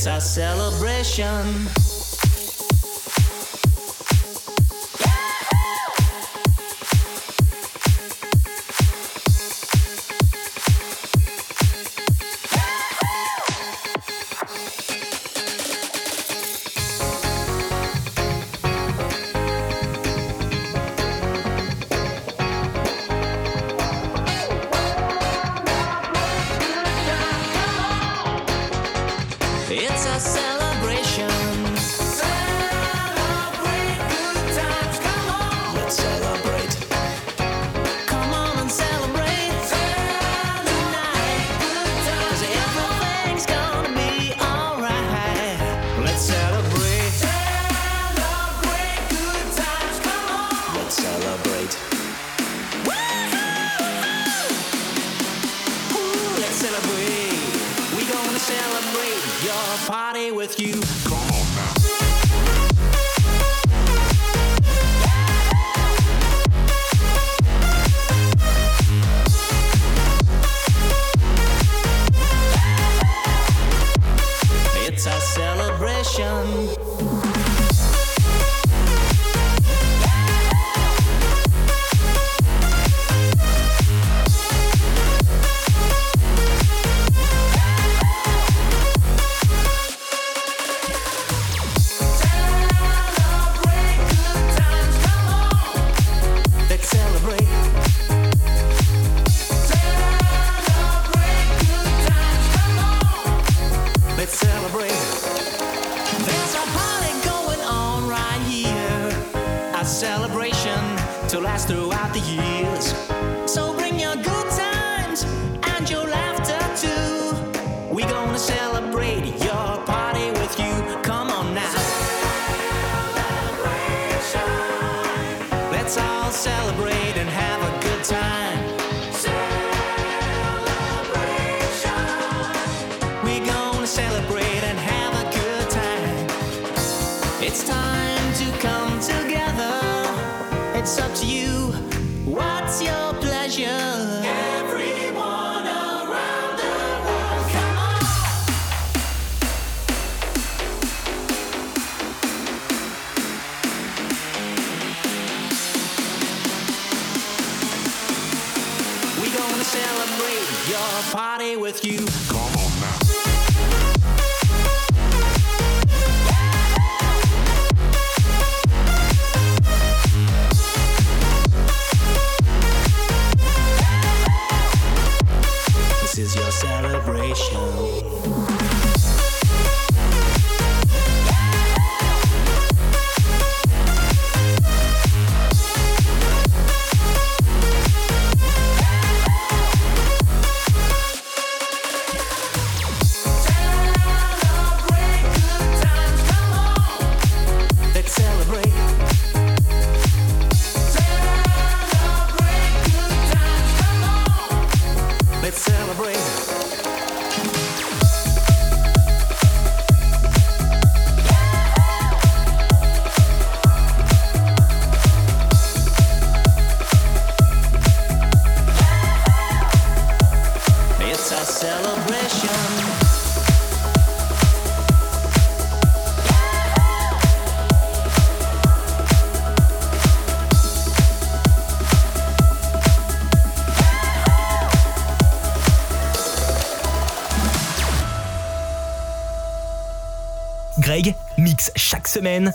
It's a celebration. passion.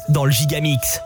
dans le Gigamix.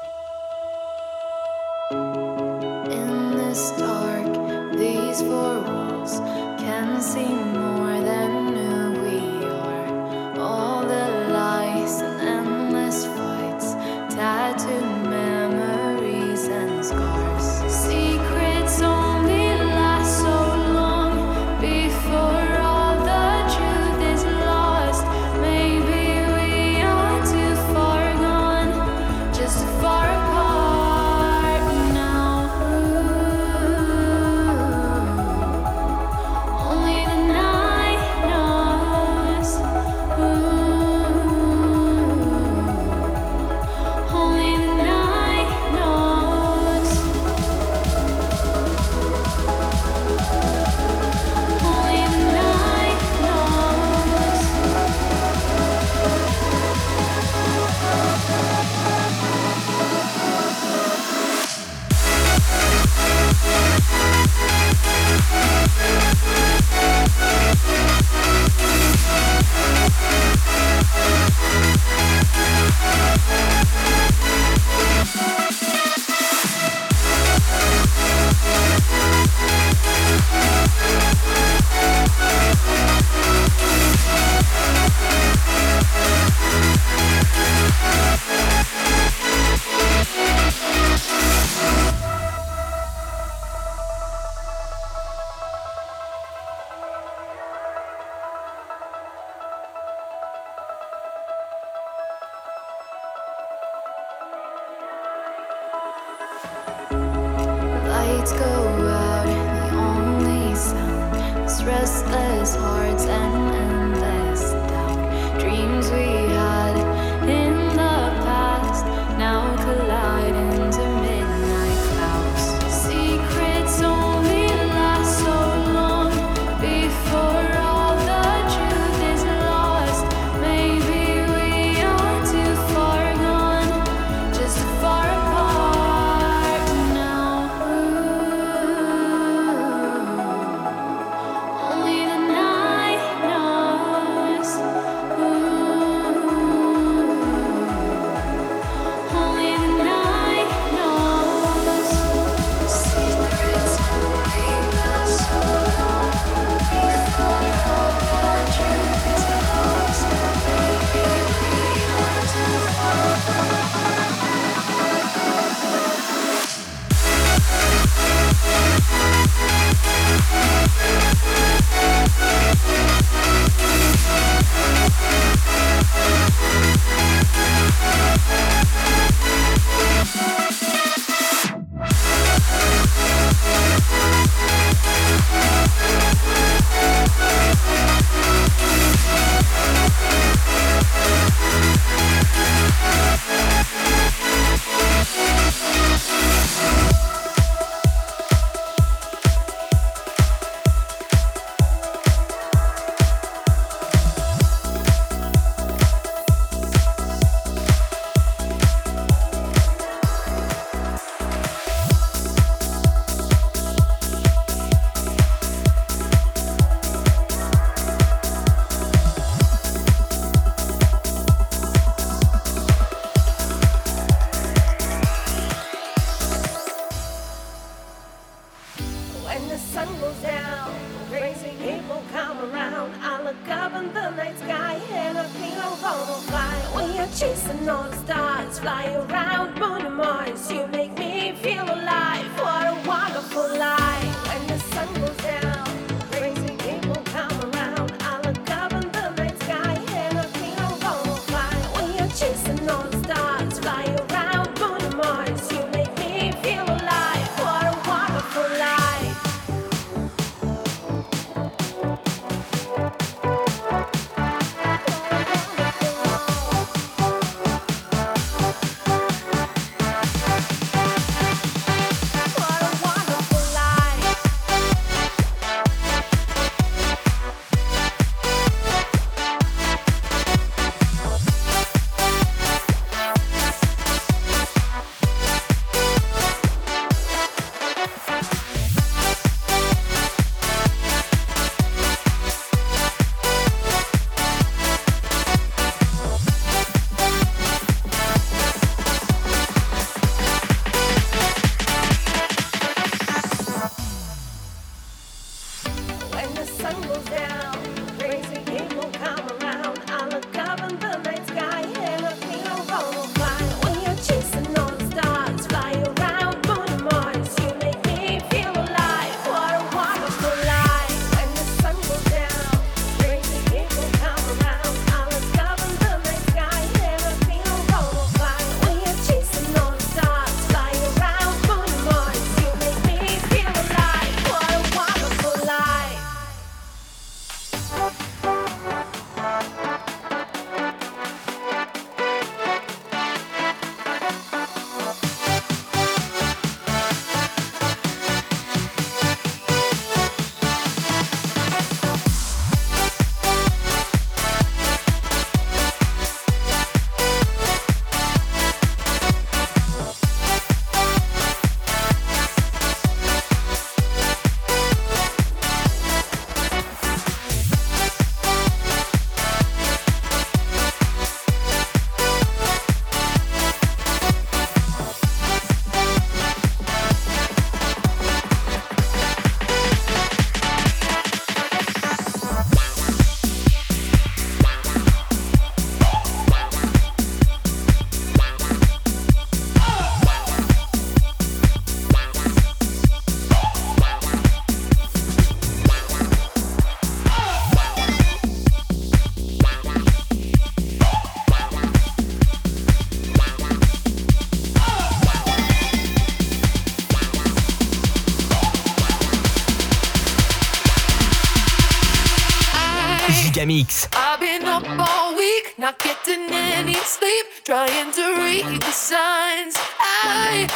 Mix. I've been up all week, not getting any sleep, trying to read the signs. I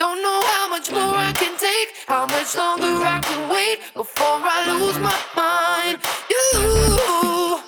don't know how much more I can take, how much longer I can wait before I lose my mind. You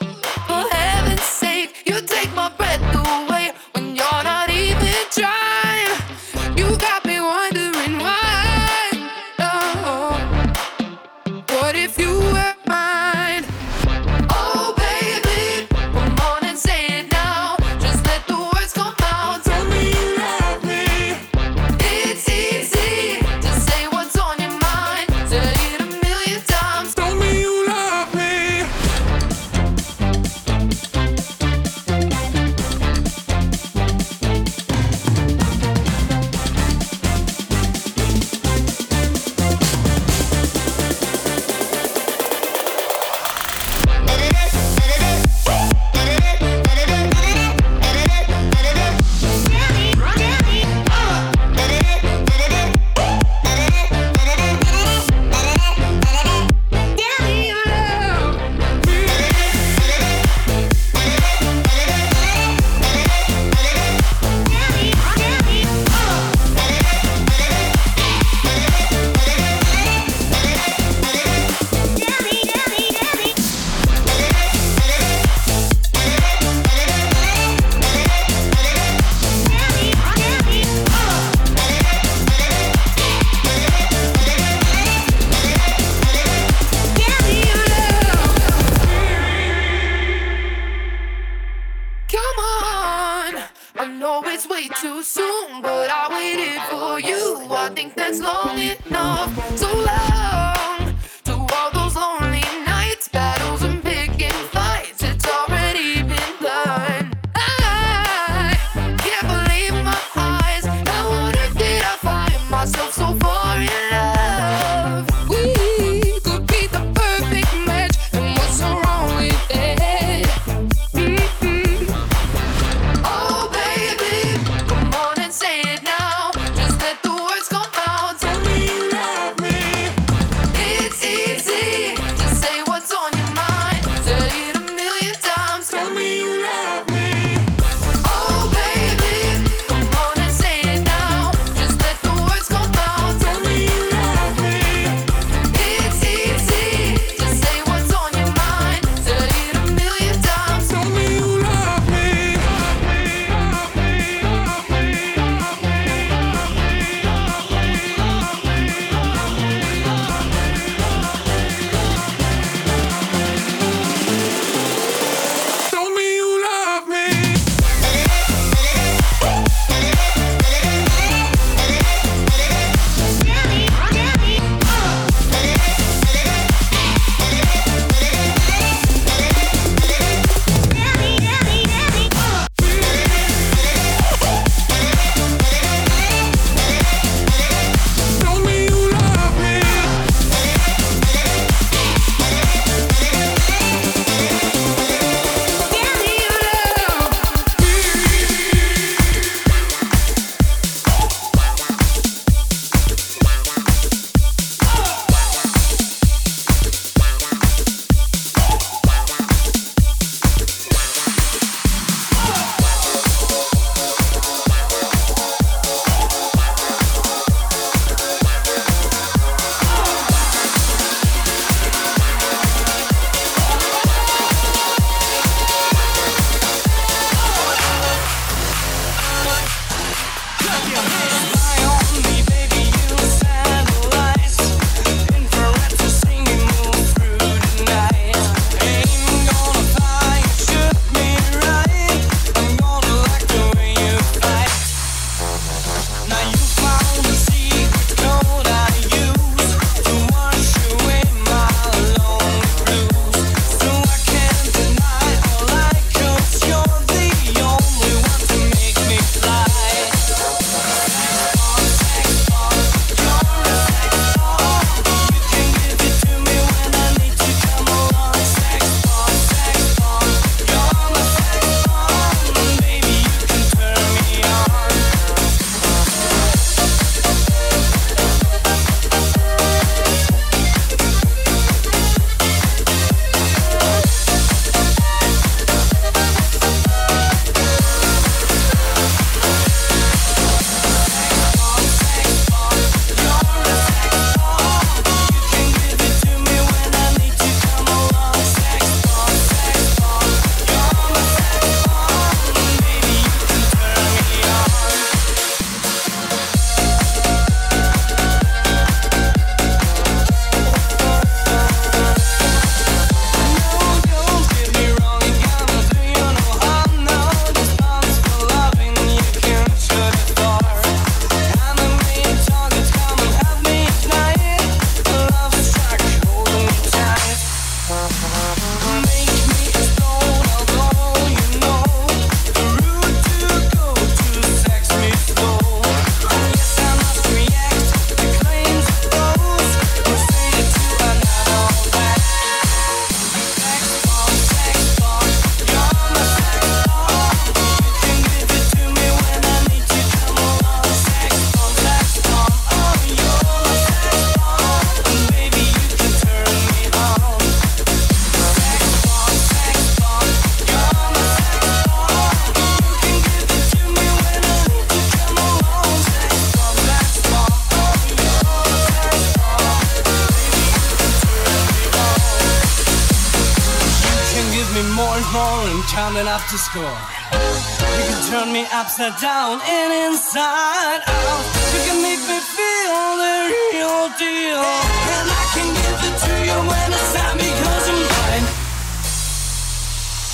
to score. You can turn me upside down and inside out. You can make me feel the real deal. And I can give it to you when it's time because I'm mine.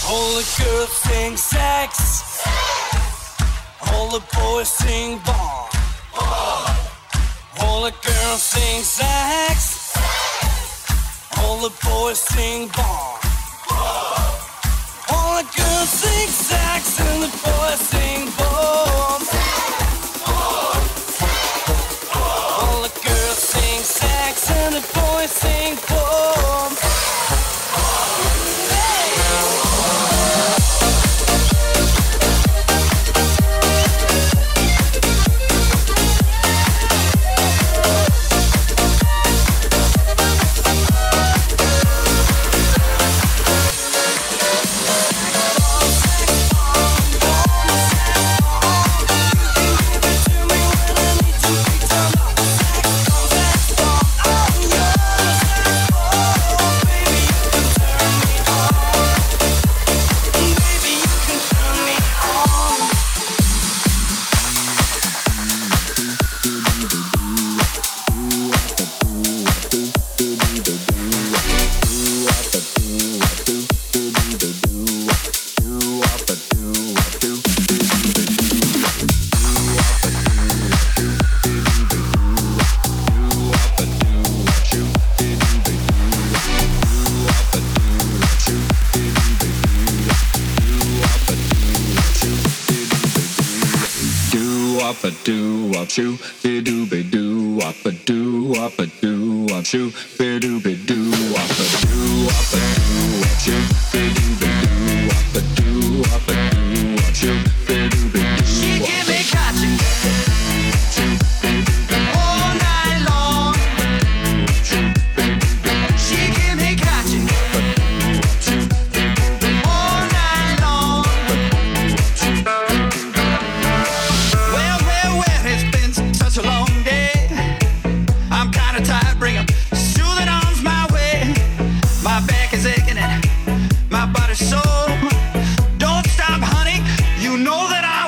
All the girls sing sex. All the boys sing ball. All the girls sing sex. All the boys sing ball.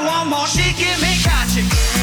one more, she give me catching.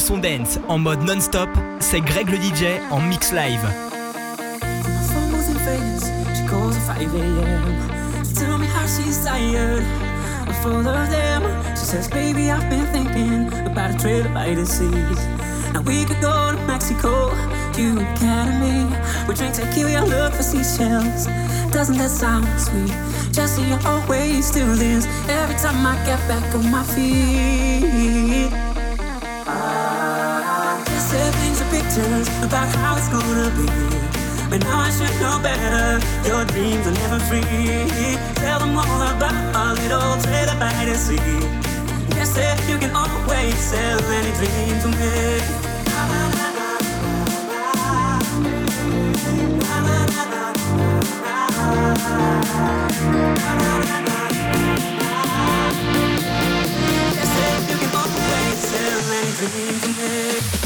son dance en mode non-stop, c'est Greg le DJ en mix live. full of them. She says, Baby, I've been thinking about a trip by the seas. Now we could to Mexico, you Academy. We drink tequila, look for seashells. Doesn't that sound sweet? Jesse, you always do this. Every time I get back on my feet. pictures about how it's gonna be. But now I should know better. Your dreams are never free. Tell them all about our little play that by the sea. They said you can always sell any dream to me. Just say you can always sell any Dream to me.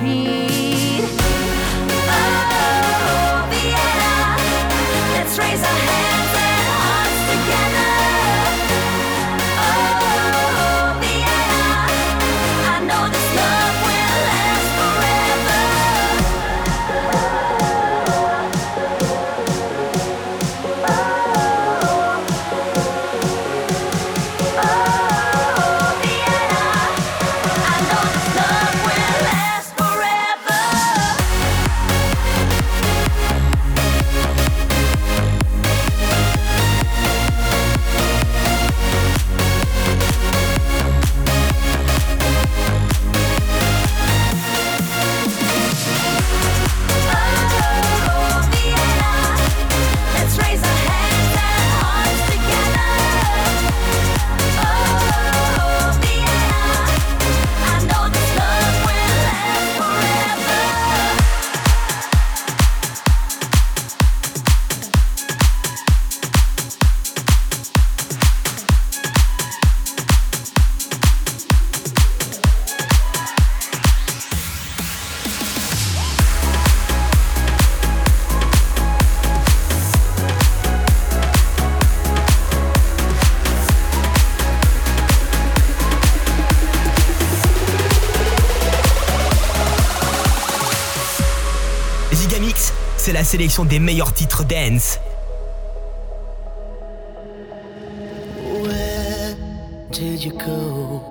feet. sélection des meilleurs titres dance. Where did you go?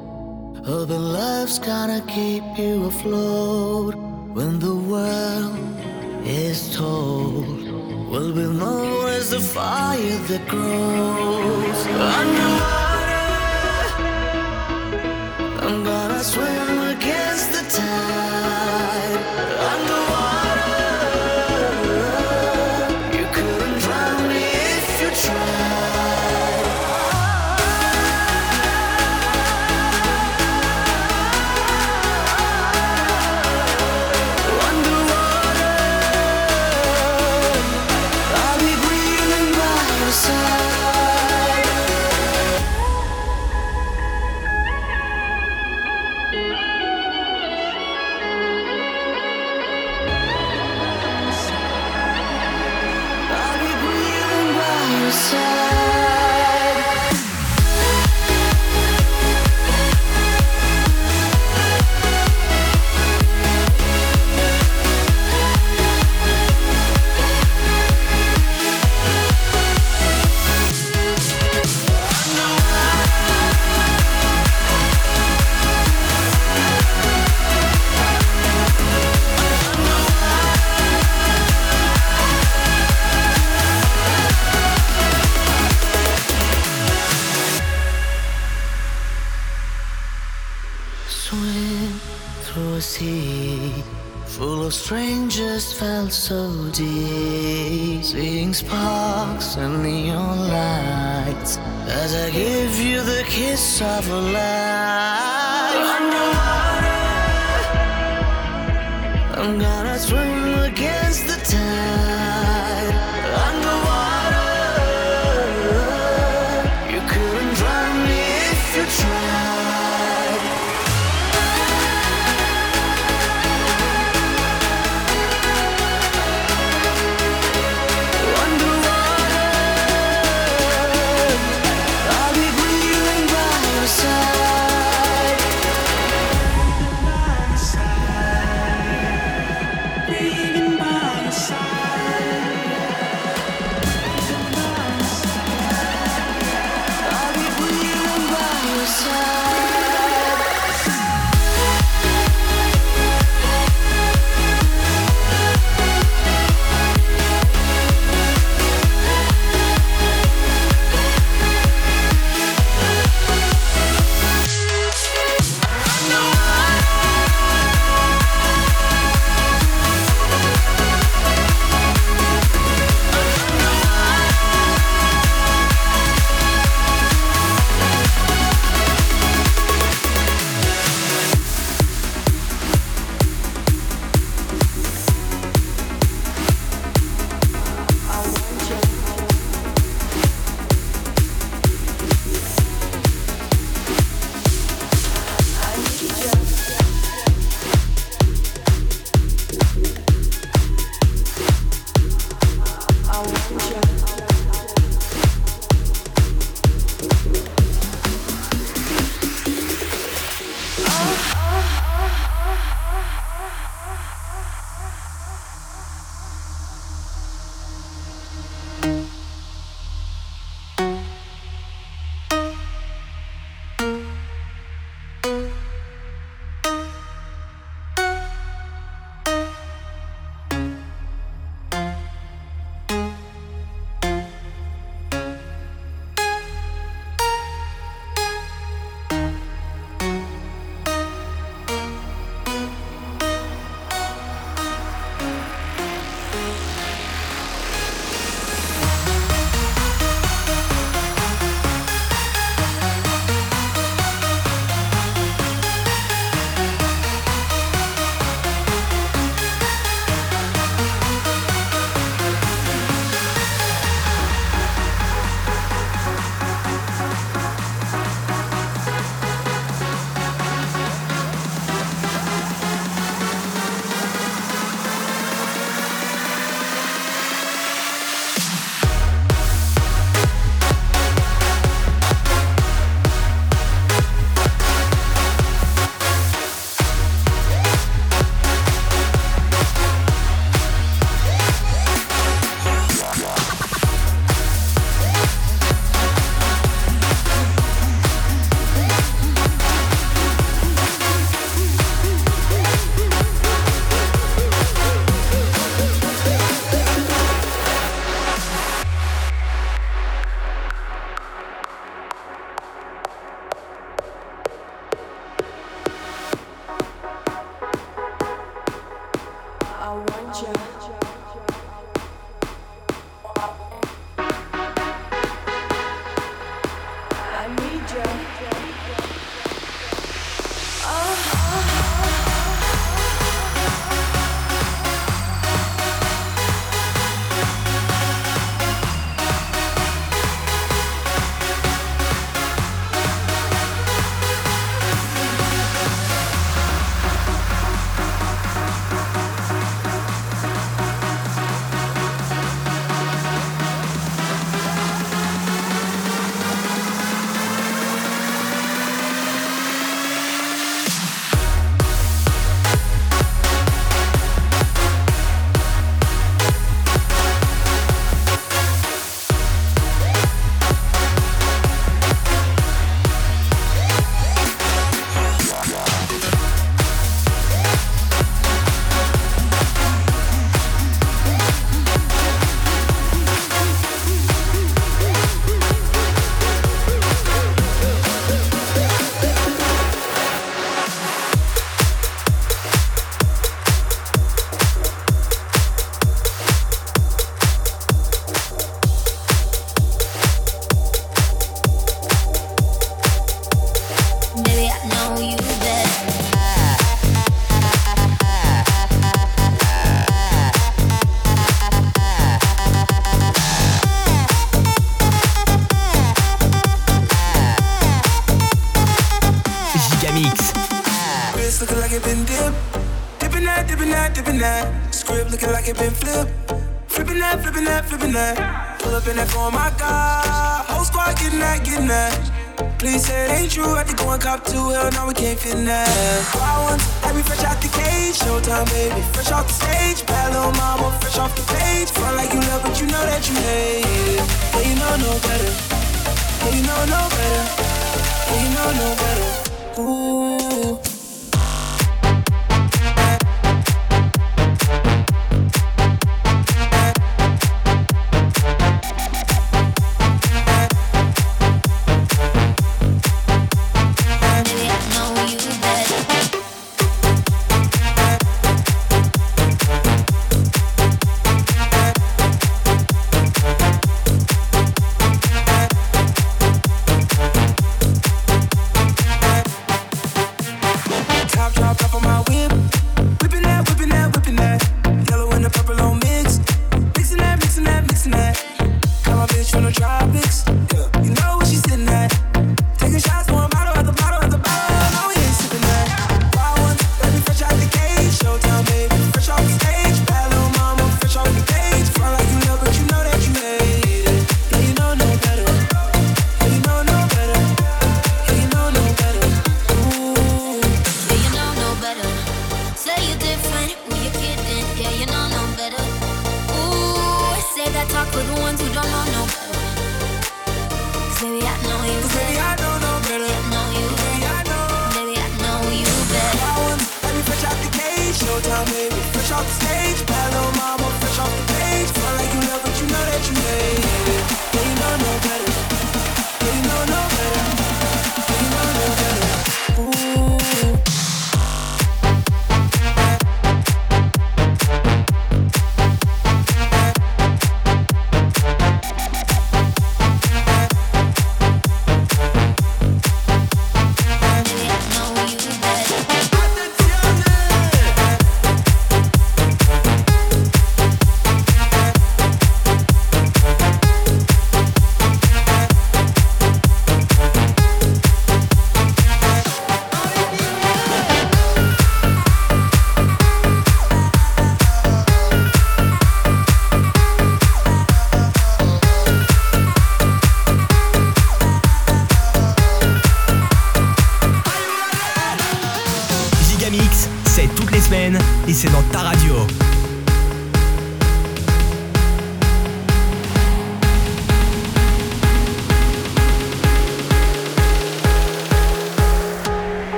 Other love's gonna keep you afloat when the world is told. Will be known as the fire that grows. I.